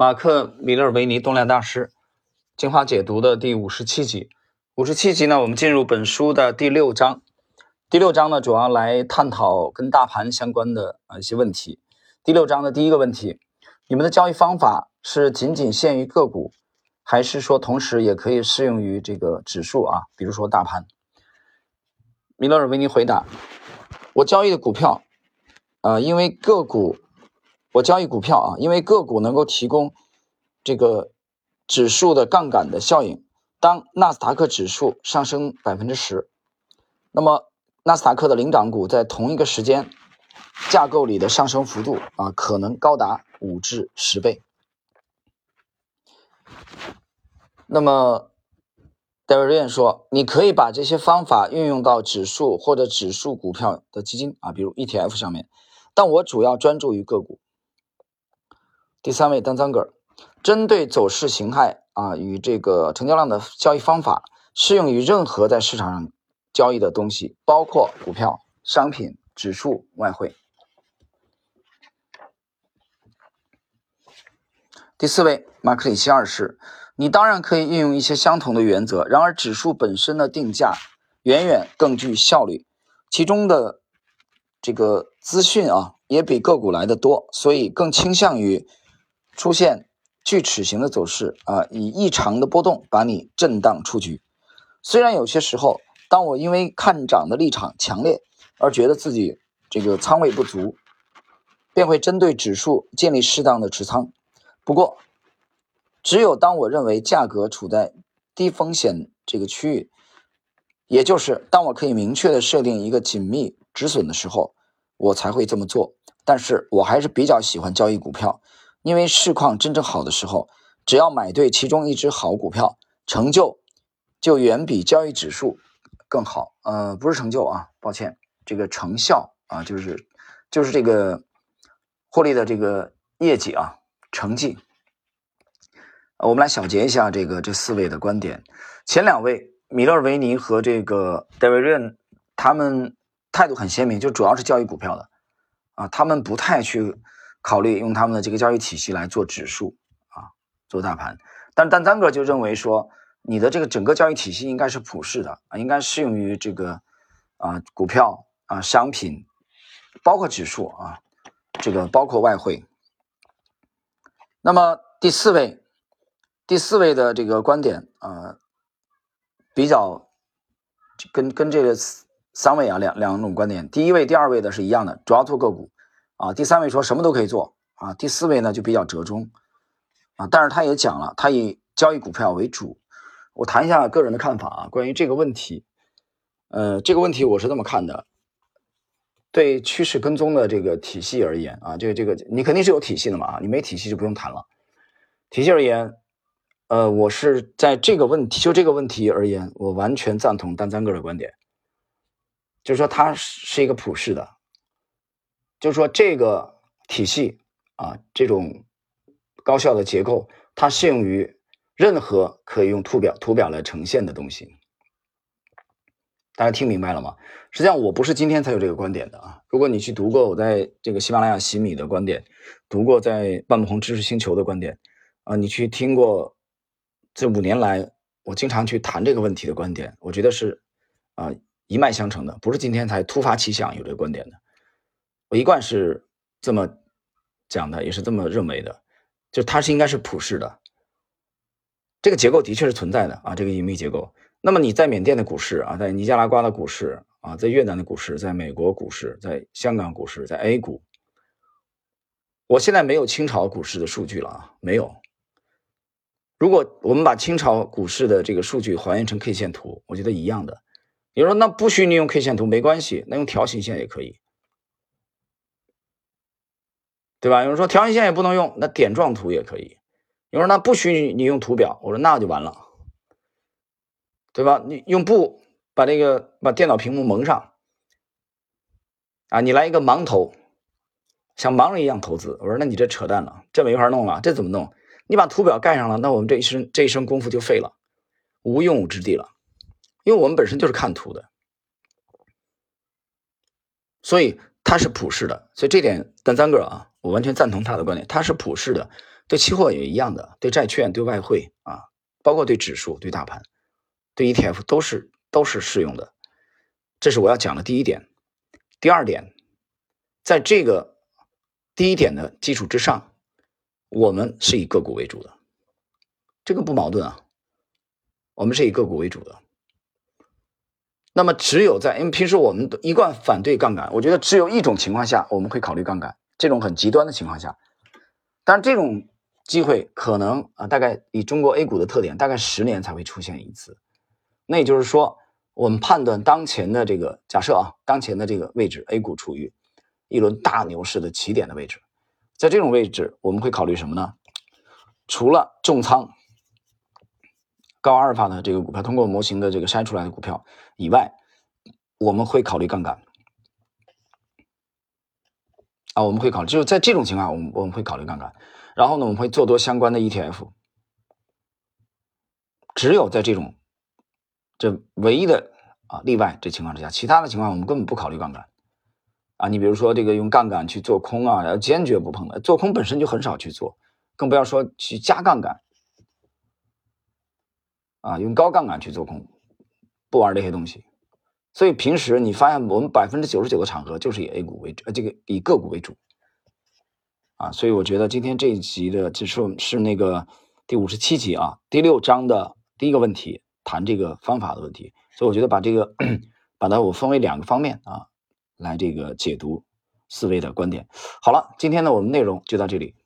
马克·米勒维尼动量大师进化解读的第五十七集。五十七集呢，我们进入本书的第六章。第六章呢，主要来探讨跟大盘相关的啊一些问题。第六章的第一个问题：你们的交易方法是仅仅限于个股，还是说同时也可以适用于这个指数啊？比如说大盘。米勒尔维尼回答：我交易的股票，呃，因为个股。我交易股票啊，因为个股能够提供这个指数的杠杆的效应。当纳斯达克指数上升百分之十，那么纳斯达克的领涨股在同一个时间架构里的上升幅度啊，可能高达五至十倍。那么戴维瑞说，你可以把这些方法运用到指数或者指数股票的基金啊，比如 ETF 上面，但我主要专注于个股。第三位，丹桑格尔，针对走势形态啊与这个成交量的交易方法，适用于任何在市场上交易的东西，包括股票、商品、指数、外汇。第四位，马克里希二世，你当然可以运用一些相同的原则，然而指数本身的定价远远更具效率，其中的这个资讯啊也比个股来的多，所以更倾向于。出现锯齿形的走势啊，以异常的波动把你震荡出局。虽然有些时候，当我因为看涨的立场强烈而觉得自己这个仓位不足，便会针对指数建立适当的持仓。不过，只有当我认为价格处在低风险这个区域，也就是当我可以明确的设定一个紧密止损的时候，我才会这么做。但是我还是比较喜欢交易股票。因为市况真正好的时候，只要买对其中一只好股票，成就就远比交易指数更好。呃，不是成就啊，抱歉，这个成效啊，就是就是这个获利的这个业绩啊，成绩。我们来小结一下这个这四位的观点。前两位米勒维尼和这个戴维瑞他们态度很鲜明，就主要是交易股票的啊，他们不太去。考虑用他们的这个交易体系来做指数啊，做大盘，但但丹哥就认为说，你的这个整个交易体系应该是普世的啊，应该适用于这个啊股票啊商品，包括指数啊，这个包括外汇。那么第四位，第四位的这个观点啊，比较跟跟这个三位啊两两种观点，第一位、第二位的是一样的，主要做个股。啊，第三位说什么都可以做啊，第四位呢就比较折中啊，但是他也讲了，他以交易股票为主。我谈一下个人的看法啊，关于这个问题，呃，这个问题我是这么看的，对趋势跟踪的这个体系而言啊，这个这个你肯定是有体系的嘛啊，你没体系就不用谈了。体系而言，呃，我是在这个问题就这个问题而言，我完全赞同丹三哥的观点，就是说它是一个普世的。就是说，这个体系啊，这种高效的结构，它适用于任何可以用图表图表来呈现的东西。大家听明白了吗？实际上，我不是今天才有这个观点的啊。如果你去读过我在这个喜马拉雅洗米的观点，读过在半鹏知识星球的观点啊，你去听过这五年来我经常去谈这个问题的观点，我觉得是啊一脉相承的，不是今天才突发奇想有这个观点的。我一贯是这么讲的，也是这么认为的，就它是应该是普世的，这个结构的确是存在的啊，这个隐秘结构。那么你在缅甸的股市啊，在尼加拉瓜的股市啊，在越南的股市，在美国股市，在香港股市，在 A 股，我现在没有清朝股市的数据了啊，没有。如果我们把清朝股市的这个数据还原成 K 线图，我觉得一样的。你说那不许你用 K 线图没关系，那用条形线也可以。对吧？有人说条形线也不能用，那点状图也可以。有人说那不许你用图表，我说那就完了，对吧？你用布把这个把电脑屏幕蒙上啊，你来一个盲投，像盲人一样投资，我说那你这扯淡了，这没法弄了，这怎么弄？你把图表盖上了，那我们这一身这一身功夫就废了，无用武之地了，因为我们本身就是看图的，所以它是普世的，所以这点单三个啊，我完全赞同他的观点，它是普世的，对期货也一样的，对债券、对外汇啊，包括对指数、对大盘、对 ETF 都是都是适用的。这是我要讲的第一点。第二点，在这个第一点的基础之上，我们是以个股为主的，这个不矛盾啊。我们是以个股为主的。那么，只有在因为平时我们一贯反对杠杆，我觉得只有一种情况下我们会考虑杠杆，这种很极端的情况下。但是这种机会可能啊，大概以中国 A 股的特点，大概十年才会出现一次。那也就是说。我们判断当前的这个假设啊，当前的这个位置，A 股处于一轮大牛市的起点的位置，在这种位置，我们会考虑什么呢？除了重仓高阿尔法的这个股票，通过模型的这个筛出来的股票以外，我们会考虑杠杆啊，我们会考虑，就是在这种情况，我们我们会考虑杠杆，然后呢，我们会做多相关的 ETF，只有在这种。这唯一的啊例外，这情况之下，其他的情况我们根本不考虑杠杆啊。你比如说这个用杠杆去做空啊，坚决不碰的。做空本身就很少去做，更不要说去加杠杆啊，用高杠杆去做空，不玩这些东西。所以平时你发现我们百分之九十九的场合就是以 A 股为主，呃，这个以个股为主啊。所以我觉得今天这一集的就是是那个第五十七集啊，第六章的第一个问题。谈这个方法的问题，所以我觉得把这个把它我分为两个方面啊，来这个解读思维的观点。好了，今天呢我们内容就到这里。